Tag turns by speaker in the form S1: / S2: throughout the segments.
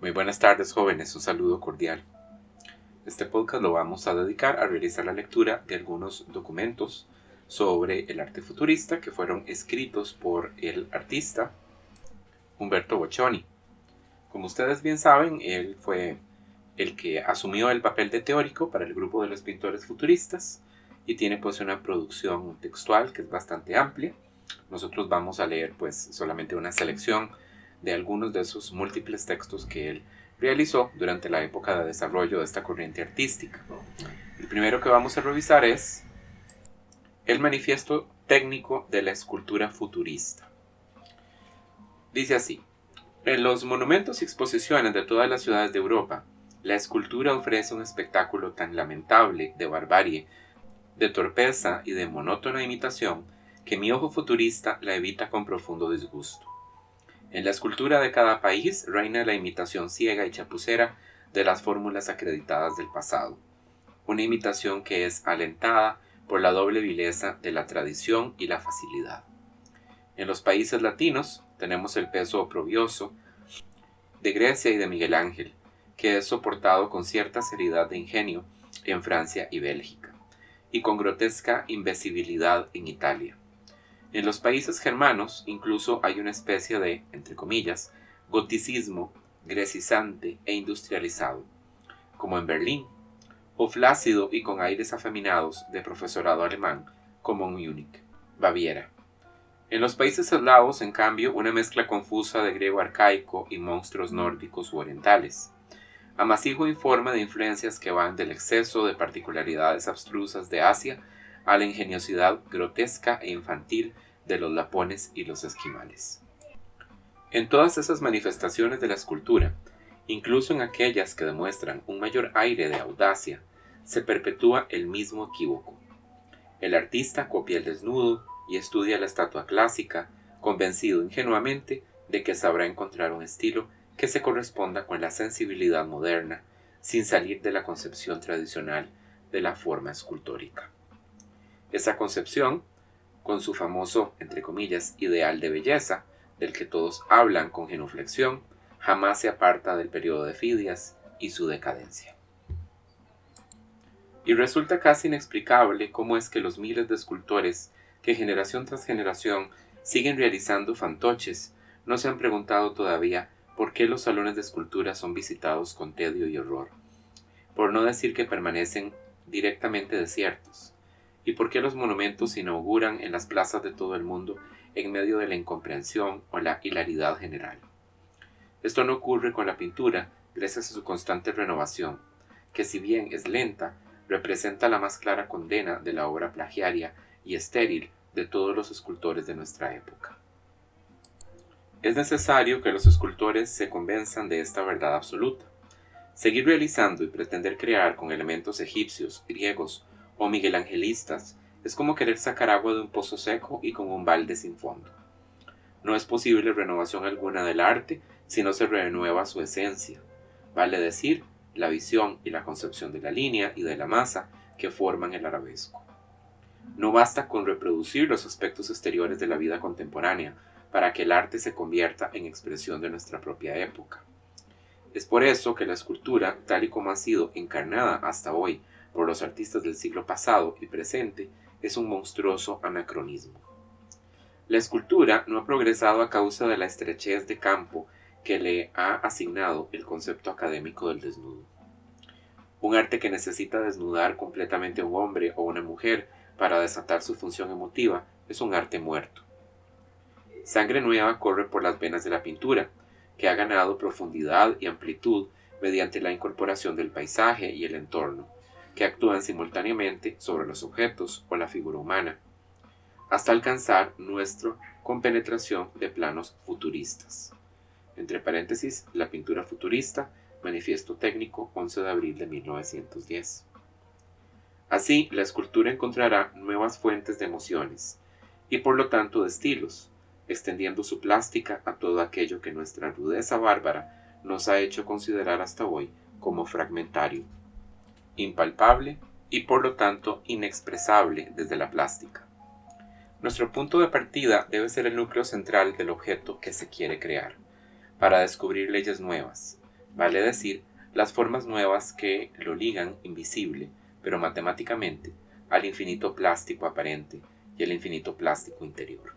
S1: Muy buenas tardes jóvenes, un saludo cordial. Este podcast lo vamos a dedicar a realizar la lectura de algunos documentos sobre el arte futurista que fueron escritos por el artista Humberto Boccioni. Como ustedes bien saben, él fue el que asumió el papel de teórico para el grupo de los pintores futuristas y tiene pues una producción textual que es bastante amplia. Nosotros vamos a leer pues solamente una selección de algunos de sus múltiples textos que él realizó durante la época de desarrollo de esta corriente artística. El primero que vamos a revisar es el manifiesto técnico de la escultura futurista. Dice así, en los monumentos y exposiciones de todas las ciudades de Europa, la escultura ofrece un espectáculo tan lamentable de barbarie, de torpeza y de monótona imitación que mi ojo futurista la evita con profundo disgusto. En la escultura de cada país reina la imitación ciega y chapucera de las fórmulas acreditadas del pasado, una imitación que es alentada por la doble vileza de la tradición y la facilidad. En los países latinos tenemos el peso oprobioso de Grecia y de Miguel Ángel, que es soportado con cierta seriedad de ingenio en Francia y Bélgica, y con grotesca invisibilidad en Italia. En los países germanos incluso hay una especie de, entre comillas, goticismo grecizante e industrializado, como en Berlín, o flácido y con aires afeminados de profesorado alemán, como en Múnich, Baviera. En los países eslavos, en cambio, una mezcla confusa de griego arcaico y monstruos nórdicos u orientales. Amasijo informe de influencias que van del exceso de particularidades abstrusas de Asia a la ingeniosidad grotesca e infantil de los lapones y los esquimales. En todas esas manifestaciones de la escultura, incluso en aquellas que demuestran un mayor aire de audacia, se perpetúa el mismo equívoco. El artista copia el desnudo y estudia la estatua clásica, convencido ingenuamente de que sabrá encontrar un estilo que se corresponda con la sensibilidad moderna, sin salir de la concepción tradicional de la forma escultórica. Esa concepción, con su famoso, entre comillas, ideal de belleza, del que todos hablan con genuflexión, jamás se aparta del periodo de Fidias y su decadencia. Y resulta casi inexplicable cómo es que los miles de escultores que generación tras generación siguen realizando fantoches no se han preguntado todavía por qué los salones de escultura son visitados con tedio y horror, por no decir que permanecen directamente desiertos, y por qué los monumentos se inauguran en las plazas de todo el mundo en medio de la incomprensión o la hilaridad general. Esto no ocurre con la pintura gracias a su constante renovación, que si bien es lenta, representa la más clara condena de la obra plagiaria y estéril de todos los escultores de nuestra época. Es necesario que los escultores se convenzan de esta verdad absoluta. Seguir realizando y pretender crear con elementos egipcios, griegos o miguelangelistas es como querer sacar agua de un pozo seco y con un balde sin fondo. No es posible renovación alguna del arte si no se renueva su esencia, vale decir, la visión y la concepción de la línea y de la masa que forman el arabesco. No basta con reproducir los aspectos exteriores de la vida contemporánea para que el arte se convierta en expresión de nuestra propia época. Es por eso que la escultura, tal y como ha sido encarnada hasta hoy por los artistas del siglo pasado y presente es un monstruoso anacronismo. La escultura no ha progresado a causa de la estrechez de campo que le ha asignado el concepto académico del desnudo. Un arte que necesita desnudar completamente a un hombre o una mujer para desatar su función emotiva es un arte muerto. Sangre nueva corre por las venas de la pintura, que ha ganado profundidad y amplitud mediante la incorporación del paisaje y el entorno, que actúan simultáneamente sobre los objetos o la figura humana, hasta alcanzar nuestro compenetración de planos futuristas. Entre paréntesis, la pintura futurista, manifiesto técnico 11 de abril de 1910. Así, la escultura encontrará nuevas fuentes de emociones y por lo tanto de estilos, extendiendo su plástica a todo aquello que nuestra rudeza bárbara nos ha hecho considerar hasta hoy como fragmentario impalpable y por lo tanto inexpresable desde la plástica. Nuestro punto de partida debe ser el núcleo central del objeto que se quiere crear, para descubrir leyes nuevas, vale decir, las formas nuevas que lo ligan invisible, pero matemáticamente, al infinito plástico aparente y el infinito plástico interior.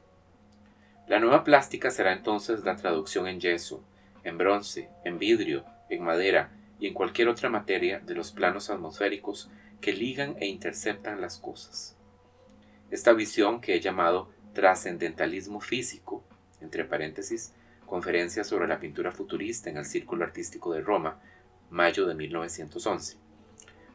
S1: La nueva plástica será entonces la traducción en yeso, en bronce, en vidrio, en madera y en cualquier otra materia de los planos atmosféricos que ligan e interceptan las cosas. Esta visión que he llamado trascendentalismo físico, entre paréntesis, conferencia sobre la pintura futurista en el Círculo Artístico de Roma, mayo de 1911,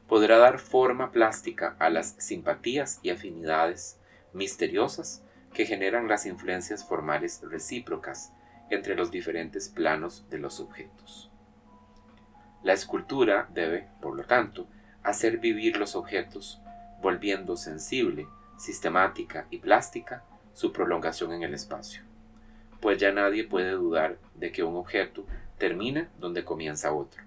S1: podrá dar forma plástica a las simpatías y afinidades misteriosas que generan las influencias formales recíprocas entre los diferentes planos de los objetos. La escultura debe, por lo tanto, hacer vivir los objetos, volviendo sensible, sistemática y plástica su prolongación en el espacio, pues ya nadie puede dudar de que un objeto termina donde comienza otro,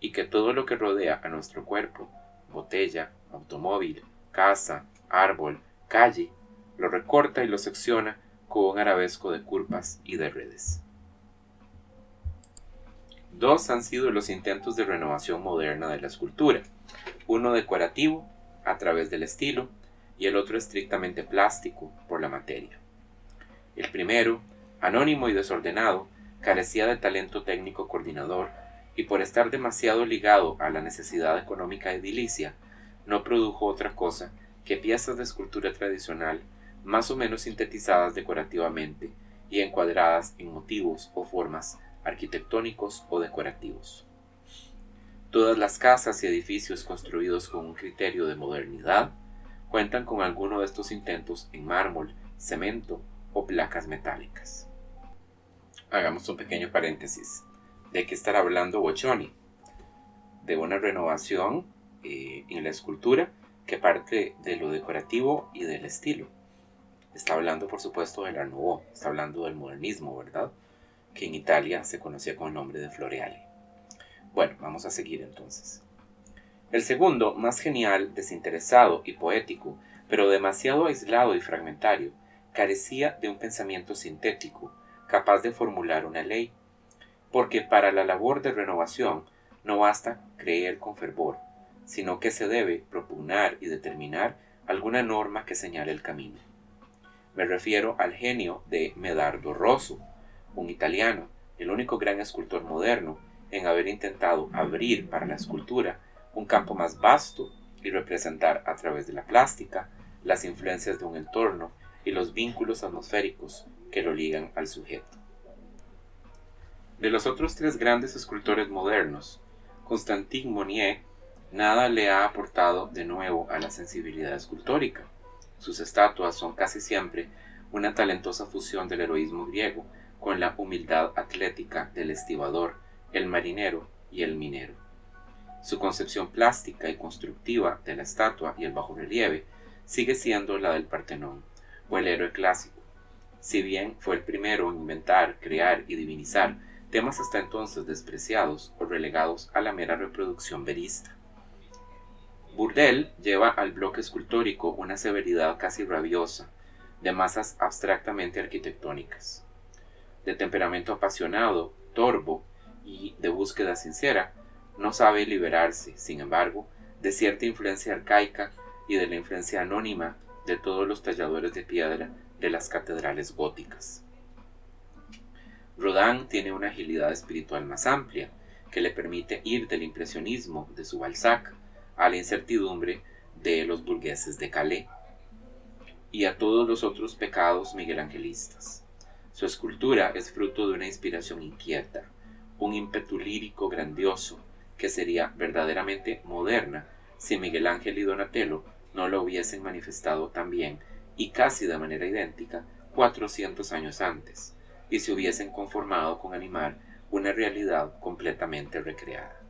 S1: y que todo lo que rodea a nuestro cuerpo, botella, automóvil, casa, árbol, calle, lo recorta y lo secciona con un arabesco de curvas y de redes. Dos han sido los intentos de renovación moderna de la escultura, uno decorativo, a través del estilo, y el otro estrictamente plástico, por la materia. El primero, anónimo y desordenado, carecía de talento técnico coordinador y por estar demasiado ligado a la necesidad económica edilicia, no produjo otra cosa que piezas de escultura tradicional más o menos sintetizadas decorativamente y encuadradas en motivos o formas arquitectónicos o decorativos. Todas las casas y edificios construidos con un criterio de modernidad cuentan con alguno de estos intentos en mármol, cemento o placas metálicas. Hagamos un pequeño paréntesis. ¿De qué estará hablando Boccioni? De una renovación eh, en la escultura que parte de lo decorativo y del estilo. Está hablando, por supuesto, del Art está hablando del modernismo, ¿verdad? Que en Italia se conocía con el nombre de Floreale. Bueno, vamos a seguir entonces. El segundo, más genial, desinteresado y poético, pero demasiado aislado y fragmentario, carecía de un pensamiento sintético, capaz de formular una ley, porque para la labor de renovación no basta creer con fervor, sino que se debe propugnar y determinar alguna norma que señale el camino. Me refiero al genio de Medardo Rosso, un italiano, el único gran escultor moderno en haber intentado abrir para la escultura un campo más vasto y representar a través de la plástica las influencias de un entorno y los vínculos atmosféricos que lo ligan al sujeto. De los otros tres grandes escultores modernos, Constantin Monnier nada le ha aportado de nuevo a la sensibilidad escultórica. Sus estatuas son casi siempre una talentosa fusión del heroísmo griego con la humildad atlética del estibador, el marinero y el minero. Su concepción plástica y constructiva de la estatua y el bajorrelieve sigue siendo la del Partenón, o el héroe clásico. Si bien fue el primero en inventar, crear y divinizar temas hasta entonces despreciados o relegados a la mera reproducción verista. Burdel lleva al bloque escultórico una severidad casi rabiosa, de masas abstractamente arquitectónicas. De temperamento apasionado, torvo y de búsqueda sincera, no sabe liberarse, sin embargo, de cierta influencia arcaica y de la influencia anónima de todos los talladores de piedra de las catedrales góticas. Rodin tiene una agilidad espiritual más amplia, que le permite ir del impresionismo de su Balzac a la incertidumbre de los burgueses de Calais y a todos los otros pecados miguelangelistas. Su escultura es fruto de una inspiración inquieta, un ímpetu lírico grandioso que sería verdaderamente moderna si Miguel Ángel y Donatello no lo hubiesen manifestado también y casi de manera idéntica 400 años antes, y se hubiesen conformado con animar una realidad completamente recreada.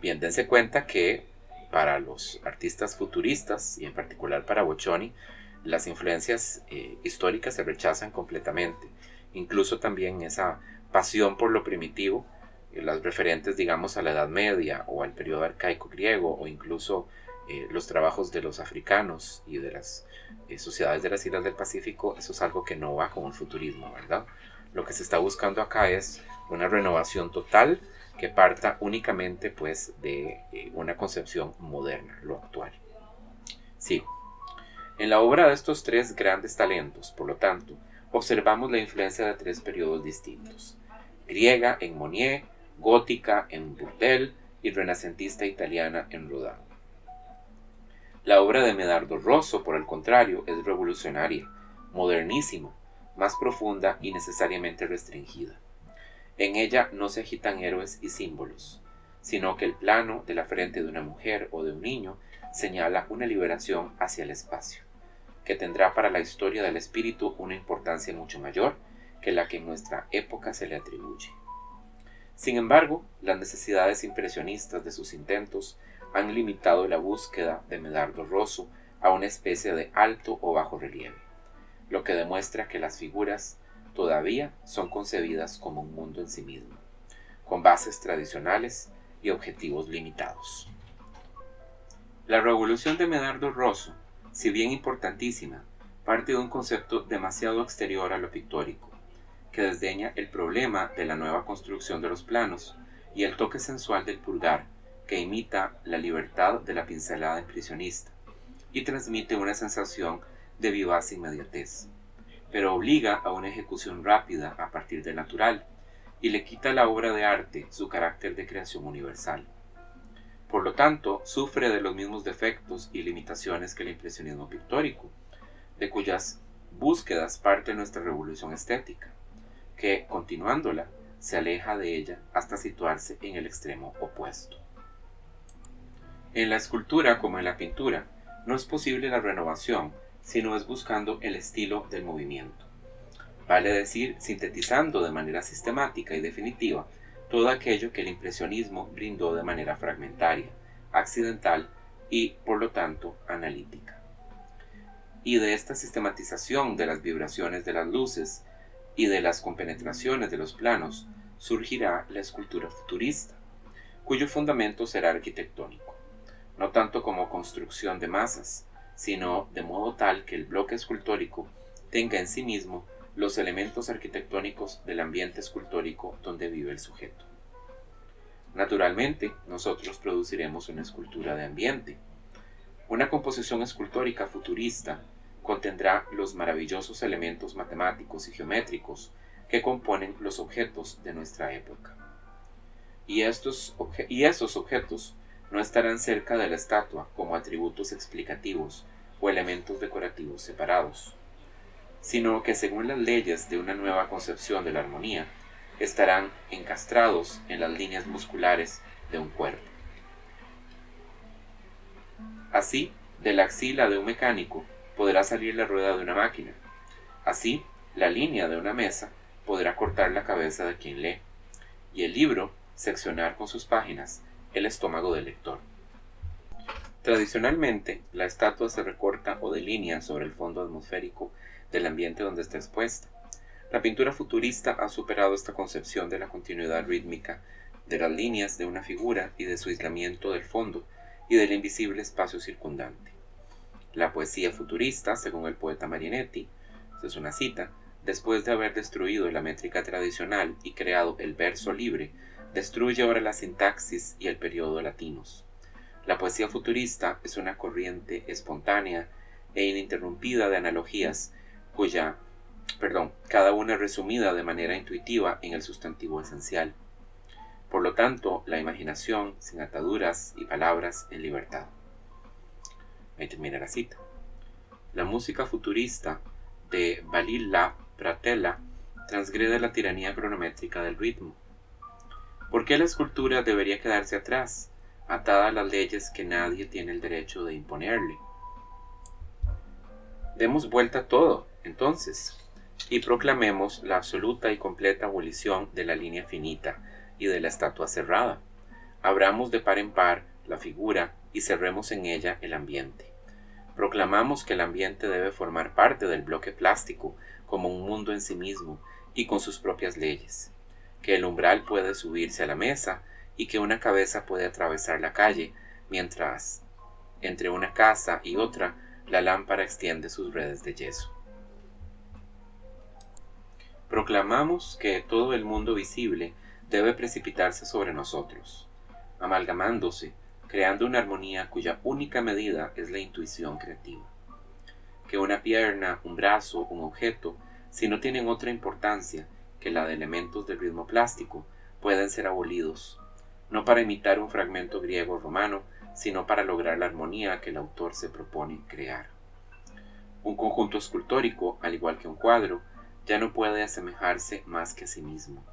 S1: Bien, dense cuenta que para los artistas futuristas y en particular para Boccioni, las influencias eh, históricas se rechazan completamente. Incluso también esa pasión por lo primitivo, eh, las referentes, digamos, a la Edad Media o al periodo arcaico griego o incluso eh, los trabajos de los africanos y de las sociedades de las islas del Pacífico, eso es algo que no va con el futurismo, ¿verdad? Lo que se está buscando acá es una renovación total que parta únicamente pues de una concepción moderna, lo actual. Sigo. En la obra de estos tres grandes talentos, por lo tanto, observamos la influencia de tres periodos distintos. Griega en Monnier, gótica en Bourdelle y renacentista italiana en Rodin. La obra de Medardo Rosso, por el contrario, es revolucionaria, modernísima, más profunda y necesariamente restringida. En ella no se agitan héroes y símbolos, sino que el plano de la frente de una mujer o de un niño señala una liberación hacia el espacio, que tendrá para la historia del espíritu una importancia mucho mayor que la que en nuestra época se le atribuye. Sin embargo, las necesidades impresionistas de sus intentos han limitado la búsqueda de Medardo Rosso a una especie de alto o bajo relieve, lo que demuestra que las figuras todavía son concebidas como un mundo en sí mismo, con bases tradicionales y objetivos limitados. La revolución de Medardo Rosso, si bien importantísima, parte de un concepto demasiado exterior a lo pictórico, que desdeña el problema de la nueva construcción de los planos y el toque sensual del pulgar, que imita la libertad de la pincelada impresionista y transmite una sensación de vivaz inmediatez pero obliga a una ejecución rápida a partir del natural y le quita a la obra de arte su carácter de creación universal. Por lo tanto, sufre de los mismos defectos y limitaciones que el impresionismo pictórico, de cuyas búsquedas parte nuestra revolución estética, que, continuándola, se aleja de ella hasta situarse en el extremo opuesto. En la escultura como en la pintura, no es posible la renovación sino es buscando el estilo del movimiento. Vale decir, sintetizando de manera sistemática y definitiva todo aquello que el impresionismo brindó de manera fragmentaria, accidental y, por lo tanto, analítica. Y de esta sistematización de las vibraciones de las luces y de las compenetraciones de los planos surgirá la escultura futurista, cuyo fundamento será arquitectónico, no tanto como construcción de masas, sino de modo tal que el bloque escultórico tenga en sí mismo los elementos arquitectónicos del ambiente escultórico donde vive el sujeto. Naturalmente, nosotros produciremos una escultura de ambiente. Una composición escultórica futurista contendrá los maravillosos elementos matemáticos y geométricos que componen los objetos de nuestra época. Y, estos y esos objetos no estarán cerca de la estatua como atributos explicativos o elementos decorativos separados, sino que según las leyes de una nueva concepción de la armonía, estarán encastrados en las líneas musculares de un cuerpo. Así, de la axila de un mecánico podrá salir la rueda de una máquina. Así, la línea de una mesa podrá cortar la cabeza de quien lee, y el libro seccionar con sus páginas el estómago del lector. Tradicionalmente, la estatua se recorta o delinea sobre el fondo atmosférico del ambiente donde está expuesta. La pintura futurista ha superado esta concepción de la continuidad rítmica de las líneas de una figura y de su aislamiento del fondo y del invisible espacio circundante. La poesía futurista, según el poeta Marinetti, es una cita, después de haber destruido la métrica tradicional y creado el verso libre, destruye ahora la sintaxis y el periodo latinos. La poesía futurista es una corriente espontánea e ininterrumpida de analogías cuya, perdón, cada una resumida de manera intuitiva en el sustantivo esencial. Por lo tanto, la imaginación sin ataduras y palabras en libertad. Ahí termina la cita. La música futurista de Balilla Pratella transgrede la tiranía cronométrica del ritmo. ¿Por qué la escultura debería quedarse atrás? atada a las leyes que nadie tiene el derecho de imponerle. Demos vuelta a todo, entonces, y proclamemos la absoluta y completa abolición de la línea finita y de la estatua cerrada. Abramos de par en par la figura y cerremos en ella el ambiente. Proclamamos que el ambiente debe formar parte del bloque plástico como un mundo en sí mismo y con sus propias leyes, que el umbral puede subirse a la mesa y que una cabeza puede atravesar la calle, mientras entre una casa y otra la lámpara extiende sus redes de yeso. Proclamamos que todo el mundo visible debe precipitarse sobre nosotros, amalgamándose, creando una armonía cuya única medida es la intuición creativa. Que una pierna, un brazo, un objeto, si no tienen otra importancia que la de elementos del ritmo plástico, pueden ser abolidos, no para imitar un fragmento griego romano, sino para lograr la armonía que el autor se propone crear. Un conjunto escultórico, al igual que un cuadro, ya no puede asemejarse más que a sí mismo,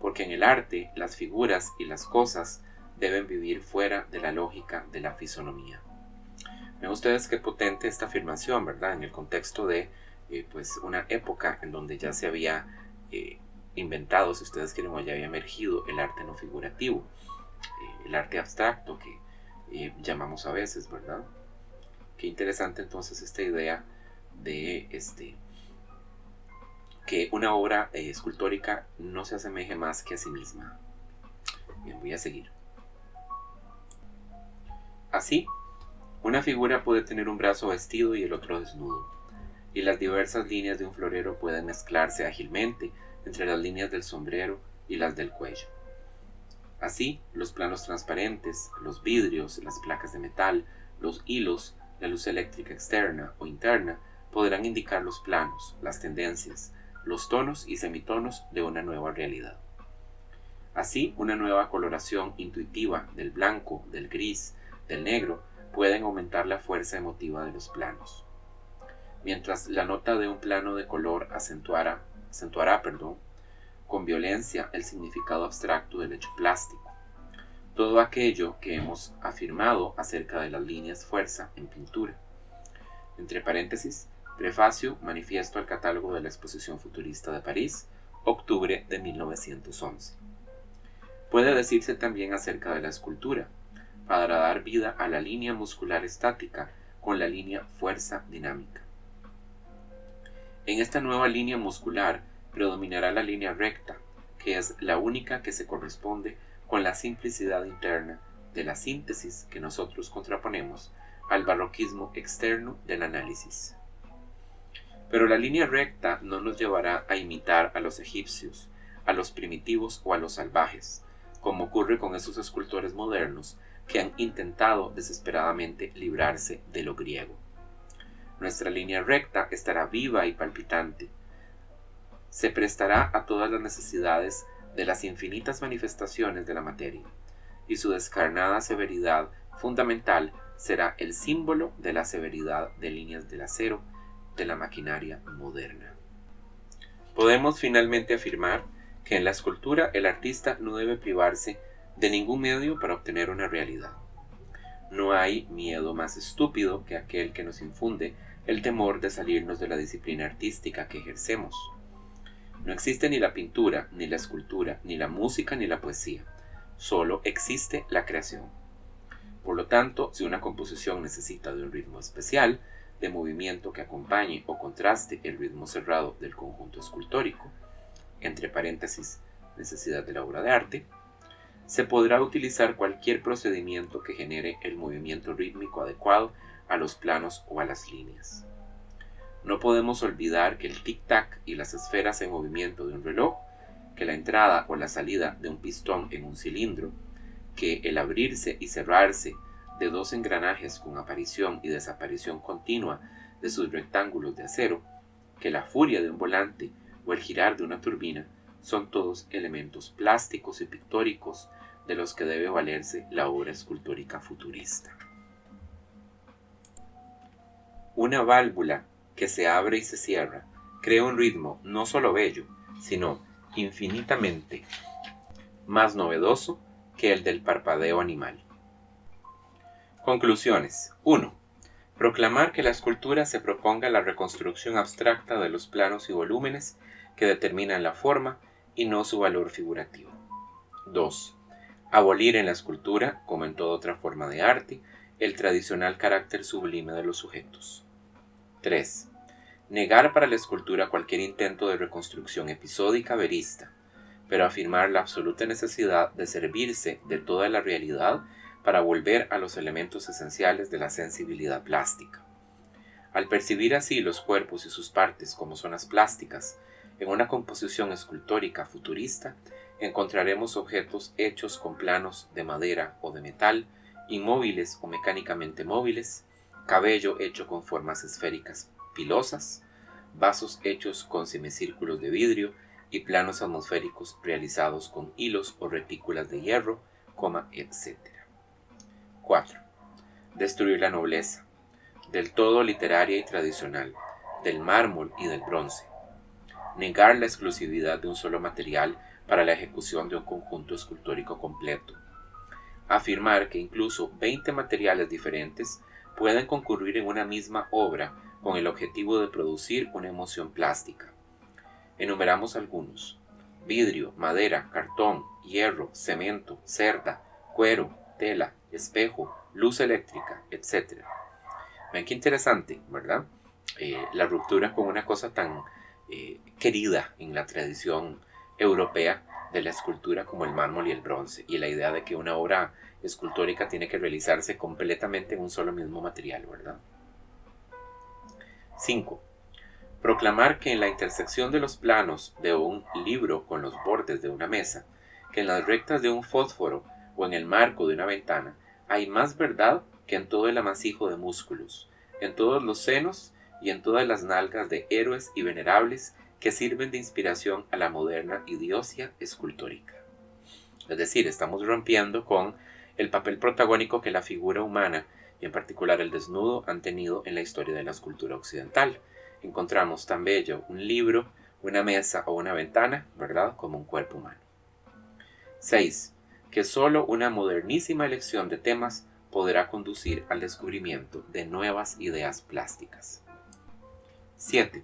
S1: porque en el arte las figuras y las cosas deben vivir fuera de la lógica de la fisonomía. Ven ustedes qué potente esta afirmación, ¿verdad? En el contexto de eh, pues una época en donde ya se había eh, inventado, si ustedes quieren, o ya había emergido el arte no figurativo, eh, el arte abstracto que llamamos a veces, ¿verdad? Qué interesante entonces esta idea de este que una obra eh, escultórica no se asemeje más que a sí misma. Bien, voy a seguir. Así, una figura puede tener un brazo vestido y el otro desnudo, y las diversas líneas de un florero pueden mezclarse ágilmente entre las líneas del sombrero y las del cuello. Así, los planos transparentes, los vidrios, las placas de metal, los hilos, la luz eléctrica externa o interna podrán indicar los planos, las tendencias, los tonos y semitonos de una nueva realidad. Así, una nueva coloración intuitiva del blanco, del gris, del negro pueden aumentar la fuerza emotiva de los planos. Mientras la nota de un plano de color acentuará, acentuará perdón, con violencia el significado abstracto del hecho plástico. Todo aquello que hemos afirmado acerca de las líneas fuerza en pintura. Entre paréntesis, Prefacio, manifiesto al catálogo de la Exposición Futurista de París, octubre de 1911. Puede decirse también acerca de la escultura, para dar vida a la línea muscular estática con la línea fuerza dinámica. En esta nueva línea muscular predominará la línea recta, que es la única que se corresponde con la simplicidad interna de la síntesis que nosotros contraponemos al barroquismo externo del análisis. Pero la línea recta no nos llevará a imitar a los egipcios, a los primitivos o a los salvajes, como ocurre con esos escultores modernos que han intentado desesperadamente librarse de lo griego. Nuestra línea recta estará viva y palpitante. Se prestará a todas las necesidades de las infinitas manifestaciones de la materia, y su descarnada severidad fundamental será el símbolo de la severidad de líneas del acero de la maquinaria moderna. Podemos finalmente afirmar que en la escultura el artista no debe privarse de ningún medio para obtener una realidad. No hay miedo más estúpido que aquel que nos infunde el temor de salirnos de la disciplina artística que ejercemos. No existe ni la pintura, ni la escultura, ni la música, ni la poesía. Solo existe la creación. Por lo tanto, si una composición necesita de un ritmo especial, de movimiento que acompañe o contraste el ritmo cerrado del conjunto escultórico, entre paréntesis, necesidad de la obra de arte, se podrá utilizar cualquier procedimiento que genere el movimiento rítmico adecuado a los planos o a las líneas. No podemos olvidar que el tic-tac y las esferas en movimiento de un reloj, que la entrada o la salida de un pistón en un cilindro, que el abrirse y cerrarse de dos engranajes con aparición y desaparición continua de sus rectángulos de acero, que la furia de un volante o el girar de una turbina son todos elementos plásticos y pictóricos de los que debe valerse la obra escultórica futurista. Una válvula que se abre y se cierra crea un ritmo no solo bello, sino infinitamente más novedoso que el del parpadeo animal. Conclusiones. 1. Proclamar que la escultura se proponga la reconstrucción abstracta de los planos y volúmenes que determinan la forma y no su valor figurativo. 2. Abolir en la escultura, como en toda otra forma de arte, el tradicional carácter sublime de los sujetos. 3. Negar para la escultura cualquier intento de reconstrucción episódica verista, pero afirmar la absoluta necesidad de servirse de toda la realidad para volver a los elementos esenciales de la sensibilidad plástica. Al percibir así los cuerpos y sus partes como zonas plásticas en una composición escultórica futurista, encontraremos objetos hechos con planos de madera o de metal, inmóviles o mecánicamente móviles, cabello hecho con formas esféricas pilosas, vasos hechos con semicírculos de vidrio y planos atmosféricos realizados con hilos o retículas de hierro, etc. 4. Destruir la nobleza, del todo literaria y tradicional, del mármol y del bronce. Negar la exclusividad de un solo material para la ejecución de un conjunto escultórico completo. Afirmar que incluso 20 materiales diferentes pueden concurrir en una misma obra con el objetivo de producir una emoción plástica. Enumeramos algunos. Vidrio, madera, cartón, hierro, cemento, cerda, cuero, tela, espejo, luz eléctrica, etc. Ven qué interesante, ¿verdad? Eh, la ruptura con una cosa tan eh, querida en la tradición europea de la escultura como el mármol y el bronce, y la idea de que una obra escultórica tiene que realizarse completamente en un solo mismo material, ¿verdad? 5. Proclamar que en la intersección de los planos de un libro con los bordes de una mesa, que en las rectas de un fósforo o en el marco de una ventana, hay más verdad que en todo el amasijo de músculos, en todos los senos y en todas las nalgas de héroes y venerables que sirven de inspiración a la moderna idiocia escultórica. Es decir, estamos rompiendo con el papel protagónico que la figura humana y en particular el desnudo han tenido en la historia de la escultura occidental. Encontramos tan bello un libro, una mesa o una ventana, ¿verdad?, como un cuerpo humano. 6. Que solo una modernísima elección de temas podrá conducir al descubrimiento de nuevas ideas plásticas. 7.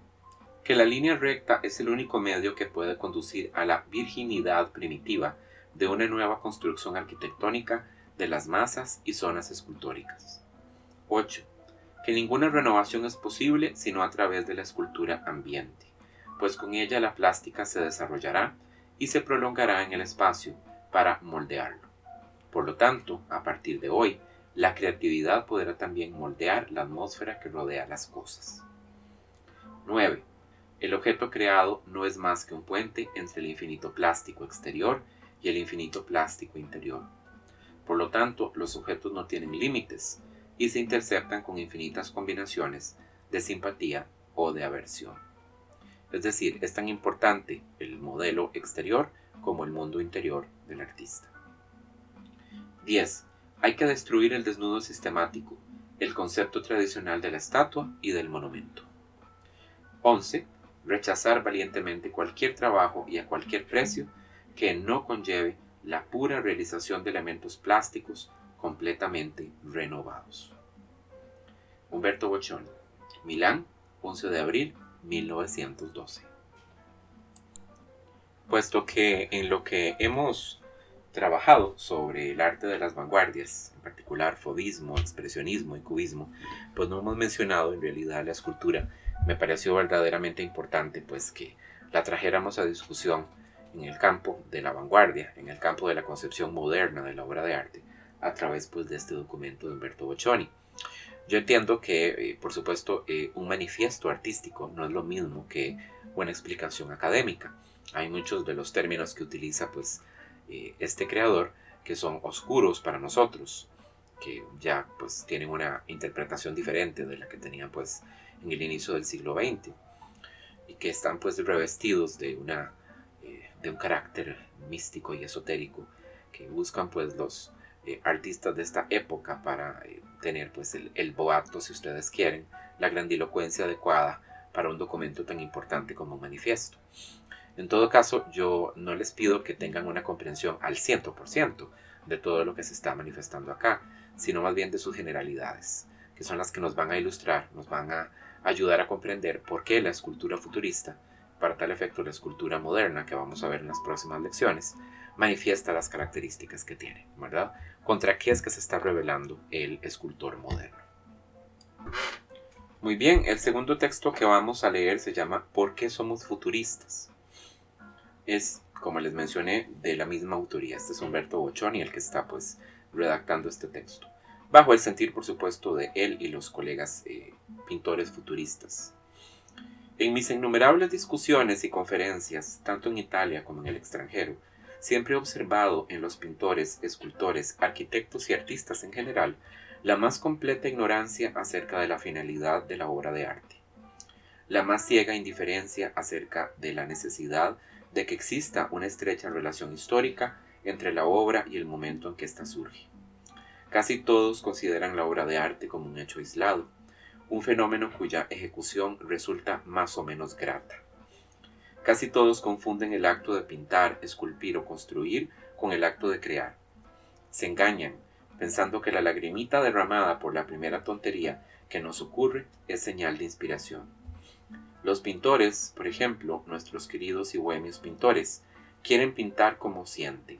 S1: Que la línea recta es el único medio que puede conducir a la virginidad primitiva de una nueva construcción arquitectónica de las masas y zonas escultóricas. 8. Que ninguna renovación es posible sino a través de la escultura ambiente, pues con ella la plástica se desarrollará y se prolongará en el espacio para moldearlo. Por lo tanto, a partir de hoy, la creatividad podrá también moldear la atmósfera que rodea las cosas. 9. El objeto creado no es más que un puente entre el infinito plástico exterior y el infinito plástico interior. Por lo tanto, los objetos no tienen límites, y se interceptan con infinitas combinaciones de simpatía o de aversión. Es decir, es tan importante el modelo exterior como el mundo interior del artista. 10. Hay que destruir el desnudo sistemático, el concepto tradicional de la estatua y del monumento. 11. Rechazar valientemente cualquier trabajo y a cualquier precio que no conlleve la pura realización de elementos plásticos completamente renovados. Humberto Boccioni, Milán, 11 de abril 1912. Puesto que en lo que hemos trabajado sobre el arte de las vanguardias, en particular fobismo, expresionismo y cubismo, pues no hemos mencionado en realidad la escultura. Me pareció verdaderamente importante pues que la trajéramos a discusión en el campo de la vanguardia, en el campo de la concepción moderna de la obra de arte, a través pues, de este documento de Humberto Boccioni. Yo entiendo que, eh, por supuesto, eh, un manifiesto artístico no es lo mismo que una explicación académica. Hay muchos de los términos que utiliza pues, eh, este creador que son oscuros para nosotros, que ya pues, tienen una interpretación diferente de la que tenían pues, en el inicio del siglo XX y que están pues, revestidos de, una, de un carácter místico y esotérico que buscan pues, los eh, artistas de esta época para eh, tener pues el, el, boato, si ustedes quieren, la grandilocuencia adecuada para un documento tan importante como un manifiesto. En todo caso, yo no les pido que tengan una comprensión al 100% de todo lo que se está manifestando acá, sino más bien de sus generalidades, que son las que nos van a ilustrar, nos van a ayudar a comprender por qué la escultura futurista, para tal efecto la escultura moderna que vamos a ver en las próximas lecciones, manifiesta las características que tiene, ¿verdad? contra qué es que se está revelando el escultor moderno. Muy bien, el segundo texto que vamos a leer se llama ¿Por qué somos futuristas? Es, como les mencioné, de la misma autoría. Este es Humberto Boccioni el que está pues redactando este texto. Bajo el sentir, por supuesto, de él y los colegas eh, pintores futuristas. En mis innumerables discusiones y conferencias, tanto en Italia como en el extranjero, siempre he observado en los pintores, escultores, arquitectos y artistas en general la más completa ignorancia acerca de la finalidad de la obra de arte, la más ciega indiferencia acerca de la necesidad de que exista una estrecha relación histórica entre la obra y el momento en que ésta surge. Casi todos consideran la obra de arte como un hecho aislado, un fenómeno cuya ejecución resulta más o menos grata. Casi todos confunden el acto de pintar, esculpir o construir con el acto de crear. Se engañan, pensando que la lagrimita derramada por la primera tontería que nos ocurre es señal de inspiración. Los pintores, por ejemplo, nuestros queridos y bohemios pintores, quieren pintar como sienten.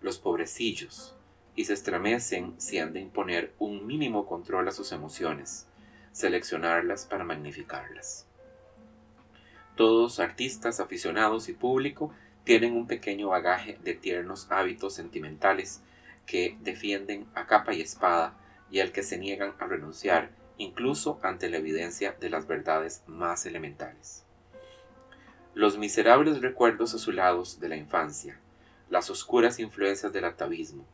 S1: Los pobrecillos, y se estremecen si han de imponer un mínimo control a sus emociones, seleccionarlas para magnificarlas. Todos, artistas, aficionados y público, tienen un pequeño bagaje de tiernos hábitos sentimentales que defienden a capa y espada y al que se niegan a renunciar incluso ante la evidencia de las verdades más elementales. Los miserables recuerdos azulados de la infancia, las oscuras influencias del atavismo,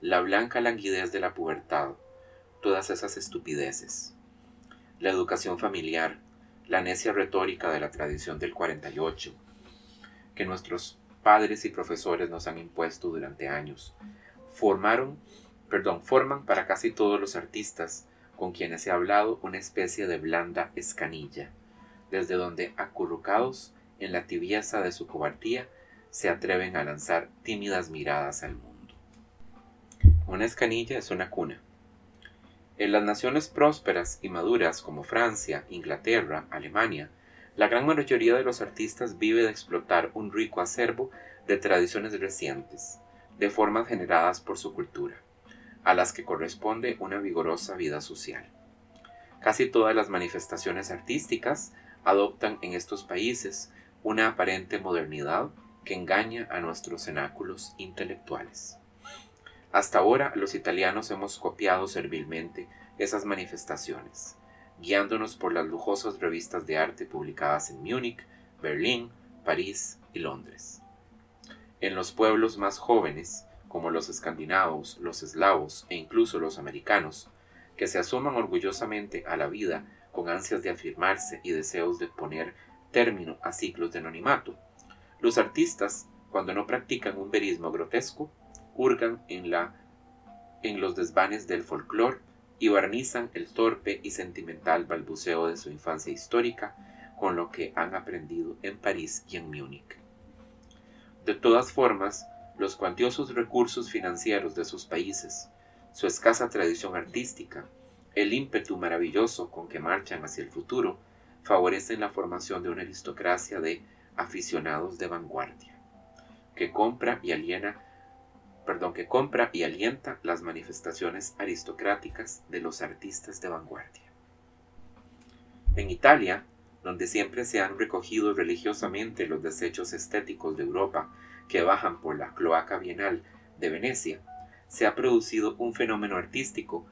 S1: la blanca languidez de la pubertad, todas esas estupideces, la educación familiar, la necia retórica de la tradición del 48, que nuestros padres y profesores nos han impuesto durante años, formaron, perdón, forman para casi todos los artistas con quienes he hablado una especie de blanda escanilla, desde donde acurrucados en la tibieza de su cobardía se atreven a lanzar tímidas miradas al mundo. Una escanilla es una cuna, en las naciones prósperas y maduras como Francia, Inglaterra, Alemania, la gran mayoría de los artistas vive de explotar un rico acervo de tradiciones recientes, de formas generadas por su cultura, a las que corresponde una vigorosa vida social. Casi todas las manifestaciones artísticas adoptan en estos países una aparente modernidad que engaña a nuestros cenáculos intelectuales. Hasta ahora los italianos hemos copiado servilmente esas manifestaciones, guiándonos por las lujosas revistas de arte publicadas en Múnich, Berlín, París y Londres. En los pueblos más jóvenes, como los escandinavos, los eslavos e incluso los americanos, que se asoman orgullosamente a la vida con ansias de afirmarse y deseos de poner término a ciclos de anonimato, los artistas, cuando no practican un verismo grotesco, hurgan en, la, en los desvanes del folclore y barnizan el torpe y sentimental balbuceo de su infancia histórica con lo que han aprendido en París y en Múnich. De todas formas, los cuantiosos recursos financieros de sus países, su escasa tradición artística, el ímpetu maravilloso con que marchan hacia el futuro, favorecen la formación de una aristocracia de aficionados de vanguardia, que compra y que compra y alienta las manifestaciones aristocráticas de los artistas de vanguardia. En Italia, donde siempre se han recogido religiosamente los desechos estéticos de Europa que bajan por la cloaca bienal de Venecia, se ha producido un fenómeno artístico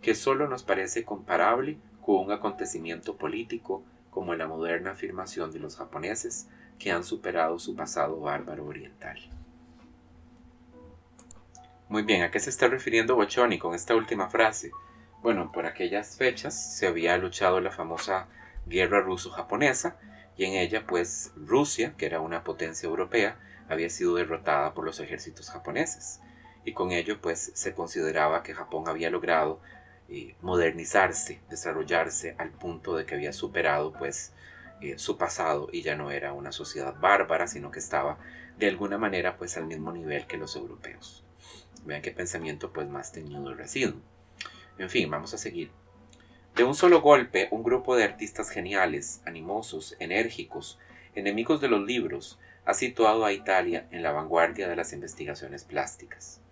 S1: que solo nos parece comparable con un acontecimiento político como la moderna afirmación de los japoneses que han superado su pasado bárbaro oriental. Muy bien, ¿a qué se está refiriendo Bochoni con esta última frase? Bueno, por aquellas fechas se había luchado la famosa guerra ruso-japonesa y en ella pues Rusia, que era una potencia europea, había sido derrotada por los ejércitos japoneses y con ello pues se consideraba que Japón había logrado eh, modernizarse, desarrollarse al punto de que había superado pues eh, su pasado y ya no era una sociedad bárbara, sino que estaba de alguna manera pues al mismo nivel que los europeos. Vean qué pensamiento pues más teñido y residuo. En fin, vamos a seguir. De un solo golpe, un grupo de artistas geniales, animosos, enérgicos, enemigos de los libros, ha situado a Italia en la vanguardia de las investigaciones plásticas.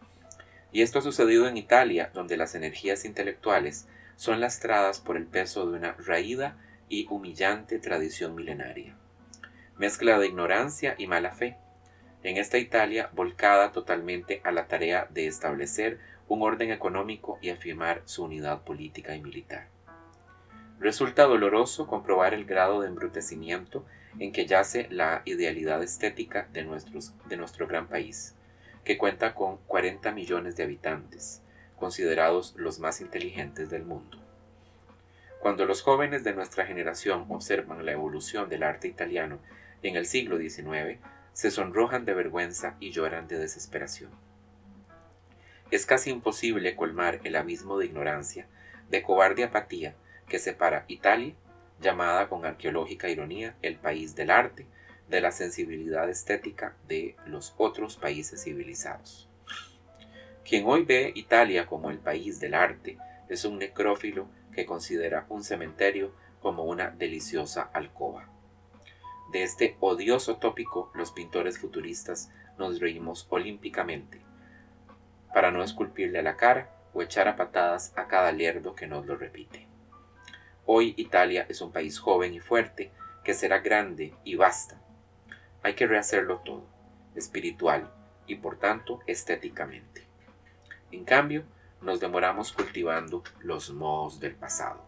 S1: Y esto ha sucedido en Italia, donde las energías intelectuales son lastradas por el peso de una raída y humillante tradición milenaria. Mezcla de ignorancia y mala fe, en esta Italia volcada totalmente a la tarea de establecer un orden económico y afirmar su unidad política y militar. Resulta doloroso comprobar el grado de embrutecimiento en que yace la idealidad estética de, nuestros, de nuestro gran país, que cuenta con 40 millones de habitantes, considerados los más inteligentes del mundo. Cuando los jóvenes de nuestra generación observan la evolución del arte italiano en el siglo XIX, se sonrojan de vergüenza y lloran de desesperación. Es casi imposible colmar el abismo de ignorancia, de cobarde apatía que separa Italia, llamada con arqueológica ironía el país del arte, de la sensibilidad estética de los otros países civilizados. Quien hoy ve Italia como el país del arte es un necrófilo que considera un cementerio como una deliciosa alcoba. De este odioso tópico los pintores futuristas nos reímos olímpicamente, para no esculpirle la cara o echar a patadas a cada lerdo que nos lo repite. Hoy Italia es un país joven y fuerte que será grande y basta. Hay que rehacerlo todo, espiritual y por tanto estéticamente. En cambio, nos demoramos cultivando los mohos del pasado.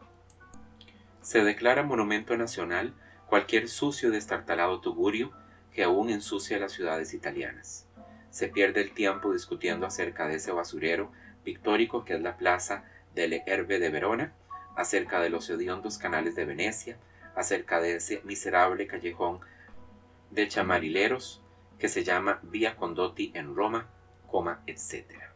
S1: Se declara monumento nacional cualquier sucio destartalado tugurio que aún ensucia las ciudades italianas. Se pierde el tiempo discutiendo acerca de ese basurero pictórico que es la plaza del Herbe de Verona, acerca de los hediondos canales de Venecia, acerca de ese miserable callejón de chamarileros que se llama Via Condotti en Roma, coma, etc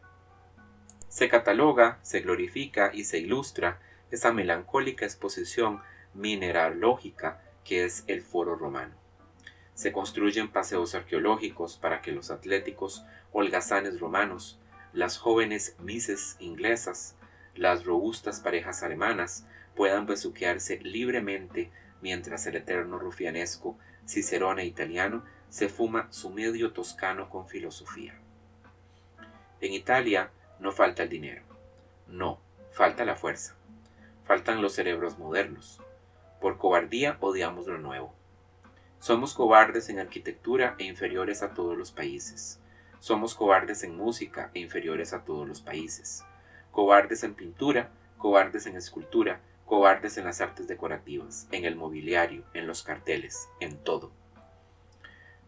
S1: se cataloga, se glorifica y se ilustra esa melancólica exposición mineralógica que es el foro romano. Se construyen paseos arqueológicos para que los atléticos holgazanes romanos, las jóvenes mises inglesas, las robustas parejas alemanas puedan besuquearse libremente mientras el eterno rufianesco cicerone italiano se fuma su medio toscano con filosofía. En Italia, no falta el dinero. No, falta la fuerza. Faltan los cerebros modernos. Por cobardía odiamos lo nuevo. Somos cobardes en arquitectura e inferiores a todos los países. Somos cobardes en música e inferiores a todos los países. Cobardes en pintura, cobardes en escultura, cobardes en las artes decorativas, en el mobiliario, en los carteles, en todo.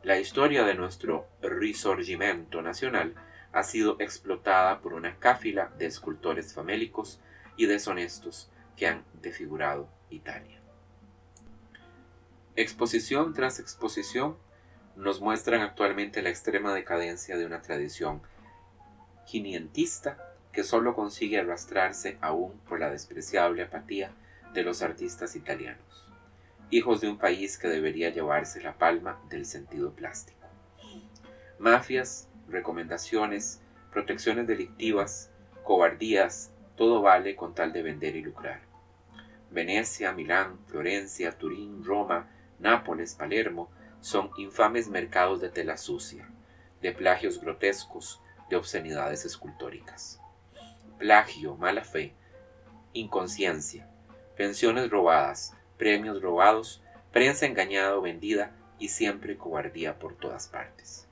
S1: La historia de nuestro Risorgimento nacional ha sido explotada por una cáfila de escultores famélicos y deshonestos que han defigurado Italia. Exposición tras exposición nos muestran actualmente la extrema decadencia de una tradición quinientista que solo consigue arrastrarse aún por la despreciable apatía de los artistas italianos, hijos de un país que debería llevarse la palma del sentido plástico. Mafias, recomendaciones, protecciones delictivas, cobardías, todo vale con tal de vender y lucrar. Venecia, Milán, Florencia, Turín, Roma, Nápoles, Palermo son infames mercados de tela sucia, de plagios grotescos, de obscenidades escultóricas. Plagio, mala fe, inconsciencia, pensiones robadas, premios robados, prensa engañada o vendida y siempre cobardía por todas partes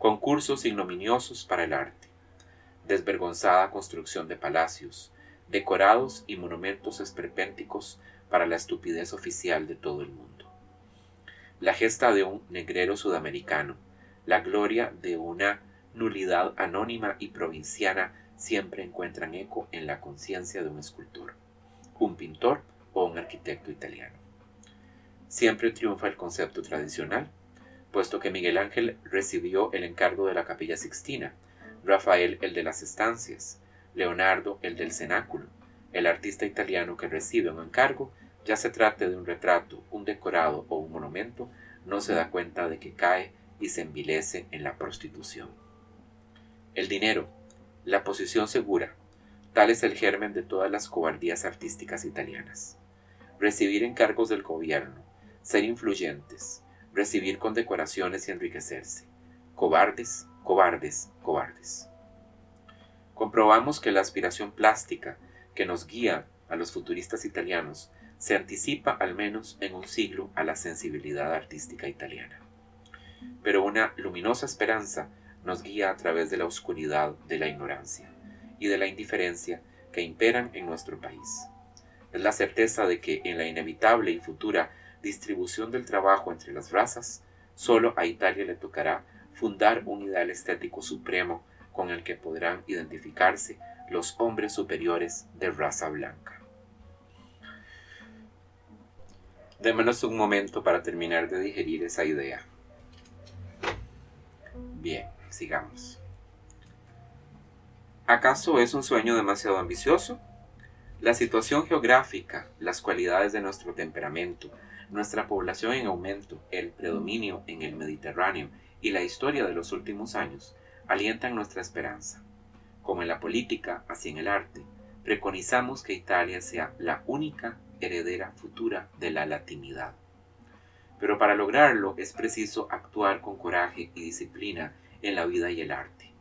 S1: concursos ignominiosos para el arte, desvergonzada construcción de palacios, decorados y monumentos esperpénticos para la estupidez oficial de todo el mundo. La gesta de un negrero sudamericano, la gloria de una nulidad anónima y provinciana siempre encuentran eco en la conciencia de un escultor, un pintor o un arquitecto italiano. Siempre triunfa el concepto tradicional puesto que Miguel Ángel recibió el encargo de la capilla sixtina, Rafael el de las estancias, Leonardo el del cenáculo. El artista italiano que recibe un encargo, ya se trate de un retrato, un decorado o un monumento, no se da cuenta de que cae y se envilece en la prostitución. El dinero, la posición segura, tal es el germen de todas las cobardías artísticas italianas. Recibir encargos del gobierno, ser influyentes, recibir condecoraciones y enriquecerse. Cobardes, cobardes, cobardes. Comprobamos que la aspiración plástica que nos guía a los futuristas italianos se anticipa al menos en un siglo a la sensibilidad artística italiana. Pero una luminosa esperanza nos guía a través de la oscuridad de la ignorancia y de la indiferencia que imperan en nuestro país. Es la certeza de que en la inevitable y futura distribución del trabajo entre las razas, solo a Italia le tocará fundar un ideal estético supremo con el que podrán identificarse los hombres superiores de raza blanca. Démonos un momento para terminar de digerir esa idea. Bien, sigamos. ¿Acaso es un sueño demasiado ambicioso? La situación geográfica, las cualidades de nuestro temperamento, nuestra población en aumento, el predominio en el Mediterráneo y la historia de los últimos años alientan nuestra esperanza. Como en la política, así en el arte, preconizamos que Italia sea la única heredera futura de la latinidad. Pero para lograrlo es preciso actuar con coraje y disciplina en la vida y el arte.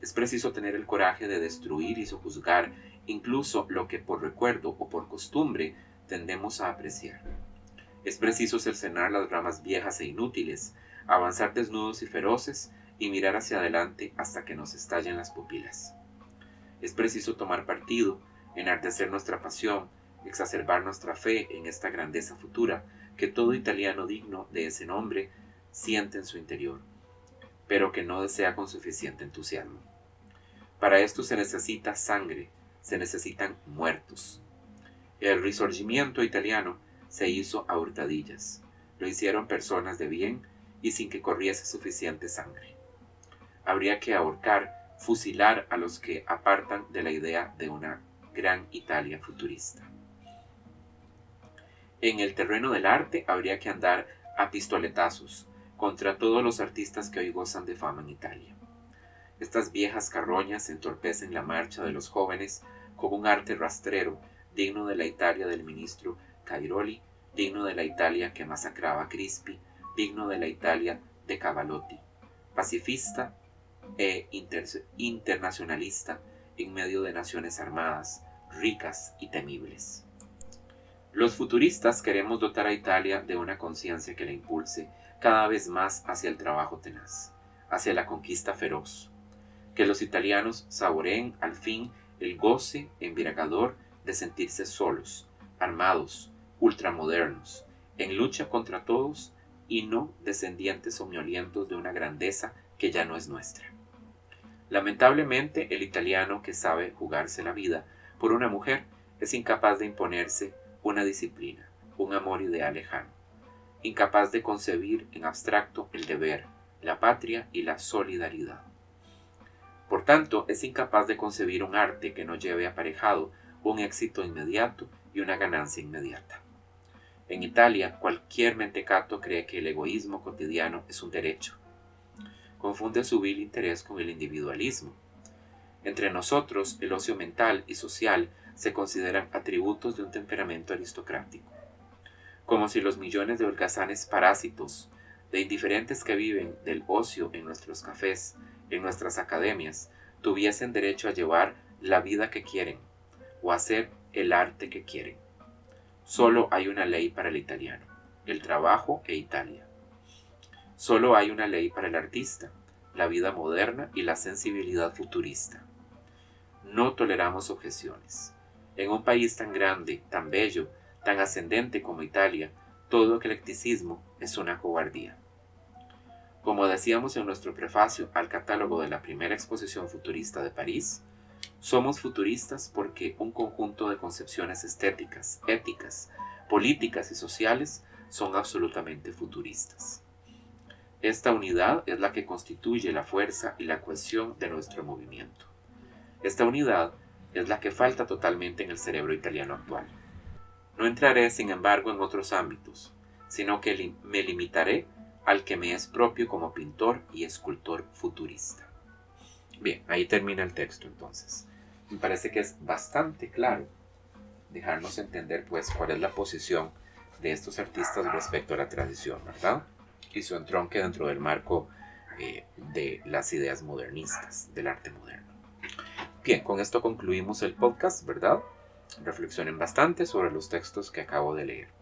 S1: Es preciso tener el coraje de destruir y sojuzgar incluso lo que por recuerdo o por costumbre tendemos a apreciar. Es preciso cercenar las ramas viejas e inútiles, avanzar desnudos y feroces y mirar hacia adelante hasta que nos estallen las pupilas. Es preciso tomar partido, enardecer nuestra pasión, exacerbar nuestra fe en esta grandeza futura que todo italiano digno de ese nombre siente en su interior, pero que no desea con suficiente entusiasmo. Para esto se necesita sangre, se necesitan muertos. El risorgimiento italiano se hizo a hurtadillas. Lo hicieron personas de bien y sin que corriese suficiente sangre. Habría que ahorcar, fusilar a los que apartan de la idea de una gran Italia futurista. En el terreno del arte habría que andar a pistoletazos contra todos los artistas que hoy gozan de fama en Italia. Estas viejas carroñas entorpecen la marcha de los jóvenes con un arte rastrero digno de la Italia del ministro Cairoli, digno de la Italia que masacraba a Crispi, digno de la Italia de Cavalotti, pacifista e internacionalista en medio de naciones armadas, ricas y temibles. Los futuristas queremos dotar a Italia de una conciencia que la impulse cada vez más hacia el trabajo tenaz, hacia la conquista feroz. Que los italianos saboreen al fin el goce embriagador de sentirse solos, armados, ultramodernos, en lucha contra todos y no descendientes soñolientos de una grandeza que ya no es nuestra. Lamentablemente, el italiano que sabe jugarse la vida por una mujer es incapaz de imponerse una disciplina, un amor ideal lejano, incapaz de concebir en abstracto el deber, la patria y la solidaridad. Por tanto, es incapaz de concebir un arte que no lleve aparejado un éxito inmediato y una ganancia inmediata. En Italia, cualquier mentecato cree que el egoísmo cotidiano es un derecho. Confunde su vil interés con el individualismo. Entre nosotros, el ocio mental y social se consideran atributos de un temperamento aristocrático, como si los millones de holgazanes parásitos, de indiferentes que viven del ocio en nuestros cafés, en nuestras academias, tuviesen derecho a llevar la vida que quieren o hacer el arte que quieren. Solo hay una ley para el italiano, el trabajo e Italia. Solo hay una ley para el artista, la vida moderna y la sensibilidad futurista. No toleramos objeciones. En un país tan grande, tan bello, tan ascendente como Italia, todo eclecticismo es una cobardía. Como decíamos en nuestro prefacio al catálogo de la primera exposición futurista de París, somos futuristas porque un conjunto de concepciones estéticas, éticas, políticas y sociales son absolutamente futuristas. Esta unidad es la que constituye la fuerza y la cohesión de nuestro movimiento. Esta unidad es la que falta totalmente en el cerebro italiano actual. No entraré, sin embargo, en otros ámbitos, sino que me limitaré al que me es propio como pintor y escultor futurista. Bien, ahí termina el texto entonces. Me parece que es bastante claro dejarnos entender pues cuál es la posición de estos artistas respecto a la tradición, ¿verdad? Y su entronque dentro del marco eh, de las ideas modernistas, del arte moderno. Bien, con esto concluimos el podcast, ¿verdad? Reflexionen bastante sobre los textos que acabo de leer.